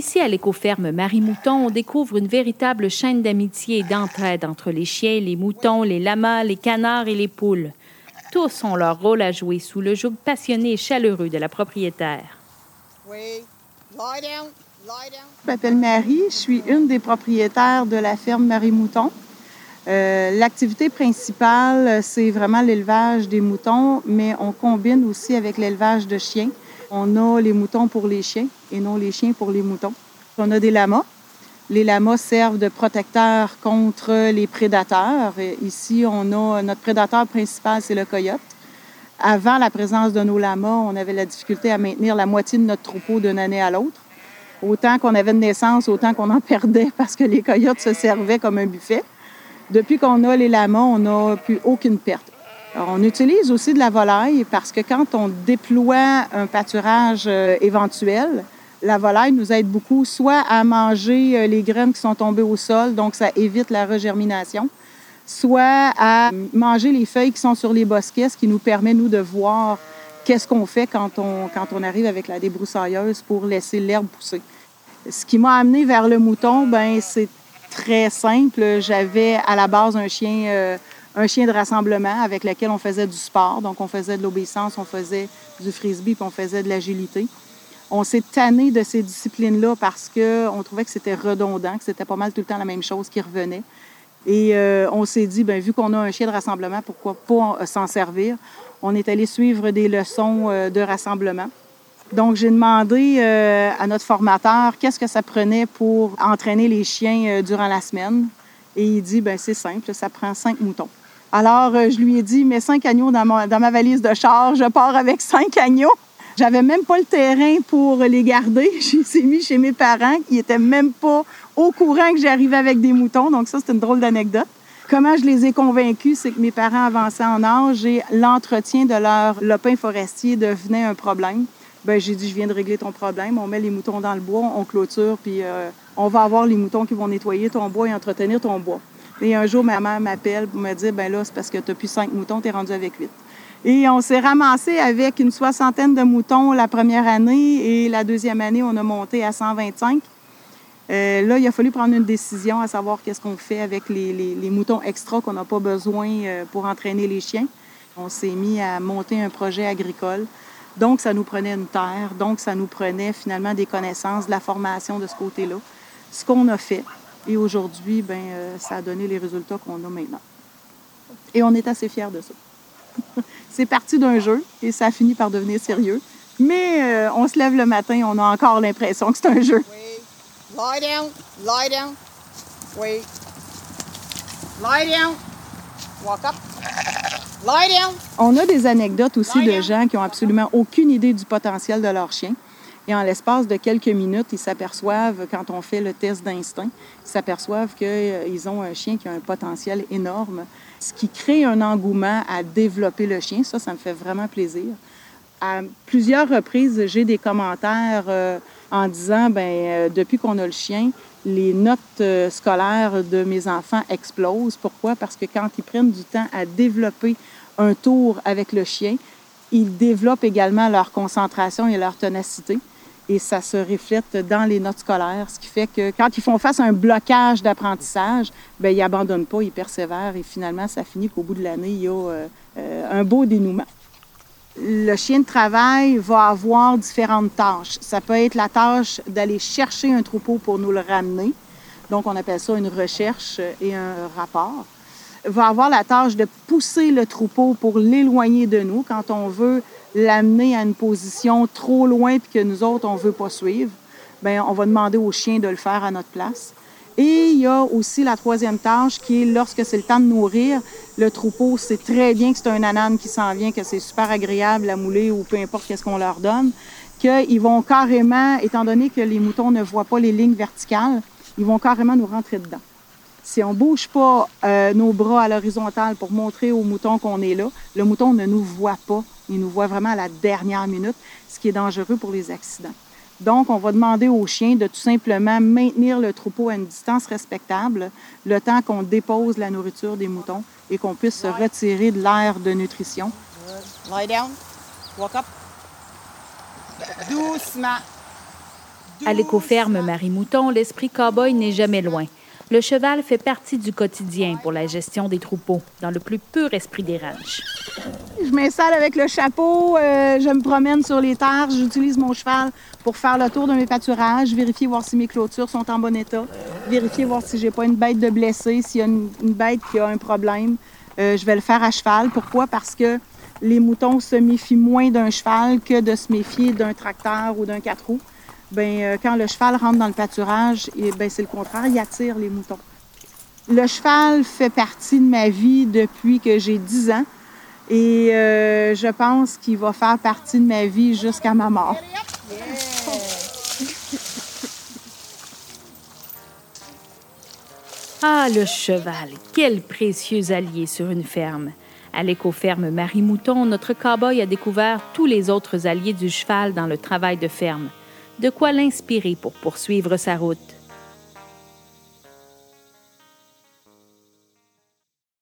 Ici, à l'écoferme Marie-Mouton, on découvre une véritable chaîne d'amitié et d'entraide entre les chiens, les moutons, les lamas, les canards et les poules. Tous ont leur rôle à jouer sous le joug passionné et chaleureux de la propriétaire. Je m'appelle Marie, je suis une des propriétaires de la ferme Marie-Mouton. Euh, l'activité principale, c'est vraiment l'élevage des moutons, mais on combine aussi avec l'élevage de chiens. On a les moutons pour les chiens et non les chiens pour les moutons. On a des lamas. Les lamas servent de protecteurs contre les prédateurs. ici, on a notre prédateur principal, c'est le coyote. Avant la présence de nos lamas, on avait la difficulté à maintenir la moitié de notre troupeau d'une année à l'autre. Autant qu'on avait de naissance, autant qu'on en perdait parce que les coyotes se servaient comme un buffet. Depuis qu'on a les lamas, on n'a plus aucune perte on utilise aussi de la volaille parce que quand on déploie un pâturage euh, éventuel, la volaille nous aide beaucoup soit à manger euh, les graines qui sont tombées au sol, donc ça évite la regermination, soit à manger les feuilles qui sont sur les bosquets, ce qui nous permet, nous, de voir qu'est-ce qu'on fait quand on, quand on arrive avec la débroussailleuse pour laisser l'herbe pousser. Ce qui m'a amené vers le mouton, ben c'est très simple. J'avais à la base un chien... Euh, un chien de rassemblement avec lequel on faisait du sport. Donc, on faisait de l'obéissance, on faisait du frisbee, puis on faisait de l'agilité. On s'est tanné de ces disciplines-là parce qu'on trouvait que c'était redondant, que c'était pas mal tout le temps la même chose qui revenait. Et euh, on s'est dit, bien, vu qu'on a un chien de rassemblement, pourquoi pas euh, s'en servir? On est allé suivre des leçons euh, de rassemblement. Donc, j'ai demandé à notre formateur qu'est-ce que ça prenait pour entraîner les chiens durant la semaine. Et il dit, ben c'est simple, ça prend cinq moutons. Alors, euh, je lui ai dit, mets cinq agneaux dans ma, valise de char, je pars avec cinq agneaux. J'avais même pas le terrain pour les garder. Je les ai mis chez mes parents qui n'étaient même pas au courant que j'arrivais avec des moutons. Donc ça, c'est une drôle d'anecdote. Comment je les ai convaincus, c'est que mes parents avançaient en âge et l'entretien de leur lopin forestier devenait un problème. Ben, j'ai dit, je viens de régler ton problème. On met les moutons dans le bois, on clôture, puis euh, on va avoir les moutons qui vont nettoyer ton bois et entretenir ton bois. Et un jour, ma mère m'appelle pour me dire, ben là, c'est parce que tu plus cinq moutons, tu es rendu avec huit. Et on s'est ramassé avec une soixantaine de moutons la première année et la deuxième année, on a monté à 125. Euh, là, il a fallu prendre une décision à savoir qu'est-ce qu'on fait avec les, moutons extra qu'on n'a pas besoin euh, pour entraîner les chiens. On s'est mis à monter un projet agricole. Donc, ça nous prenait une terre, donc ça nous prenait finalement des connaissances, de la formation de ce côté-là. Ce qu'on a fait, et aujourd'hui, ben, euh, ça a donné les résultats qu'on a maintenant. Et on est assez fiers de ça. c'est parti d'un jeu et ça a fini par devenir sérieux. Mais euh, on se lève le matin, on a encore l'impression que c'est un jeu. Oui. Lie down, lie down. Oui. Lie down. Walk up. Lie down. On a des anecdotes aussi de gens qui ont absolument aucune idée du potentiel de leur chien. Et en l'espace de quelques minutes, ils s'aperçoivent, quand on fait le test d'instinct, ils s'aperçoivent qu'ils euh, ont un chien qui a un potentiel énorme, ce qui crée un engouement à développer le chien. Ça, ça me fait vraiment plaisir. À plusieurs reprises, j'ai des commentaires euh, en disant, ben euh, depuis qu'on a le chien, les notes scolaires de mes enfants explosent. Pourquoi? Parce que quand ils prennent du temps à développer un tour avec le chien, ils développent également leur concentration et leur ténacité et ça se reflète dans les notes scolaires, ce qui fait que quand ils font face à un blocage d'apprentissage, bien, ils n'abandonnent pas, ils persévèrent et finalement, ça finit qu'au bout de l'année, il y a euh, un beau dénouement. Le chien de travail va avoir différentes tâches. Ça peut être la tâche d'aller chercher un troupeau pour nous le ramener. Donc, on appelle ça une recherche et un rapport. Va avoir la tâche de pousser le troupeau pour l'éloigner de nous quand on veut l'amener à une position trop loin puis que nous autres, on ne veut pas suivre, bien, on va demander au chien de le faire à notre place. Et il y a aussi la troisième tâche qui est lorsque c'est le temps de nourrir, le troupeau sait très bien que c'est un anane qui s'en vient, que c'est super agréable à mouler ou peu importe qu'est-ce qu'on leur donne, qu'ils vont carrément, étant donné que les moutons ne voient pas les lignes verticales, ils vont carrément nous rentrer dedans. Si on ne bouge pas euh, nos bras à l'horizontale pour montrer au mouton qu'on est là, le mouton ne nous voit pas. Il nous voit vraiment à la dernière minute, ce qui est dangereux pour les accidents. Donc, on va demander au chien de tout simplement maintenir le troupeau à une distance respectable le temps qu'on dépose la nourriture des moutons et qu'on puisse se retirer de l'air de nutrition. Lie down. Walk up. Doucement. À l'écoferme Marie-Mouton, l'esprit cow-boy n'est jamais loin. Le cheval fait partie du quotidien pour la gestion des troupeaux, dans le plus pur esprit des ranchs. Je m'installe avec le chapeau, euh, je me promène sur les terres, j'utilise mon cheval pour faire le tour de mes pâturages, vérifier voir si mes clôtures sont en bon état, vérifier voir si j'ai pas une bête de blessée, s'il y a une, bête qui a un problème. Euh, je vais le faire à cheval. Pourquoi? Parce que les moutons se méfient moins d'un cheval que de se méfier d'un tracteur ou d'un quatre roues. Ben, euh, quand le cheval rentre dans le pâturage, et, ben, c'est le contraire, il attire les moutons. Le cheval fait partie de ma vie depuis que j'ai 10 ans et euh, je pense qu'il va faire partie de ma vie jusqu'à ma mort. Ah, le cheval, quel précieux allié sur une ferme. À l'écoferme Marie-Mouton, notre cow-boy a découvert tous les autres alliés du cheval dans le travail de ferme. De quoi l'inspirer pour poursuivre sa route.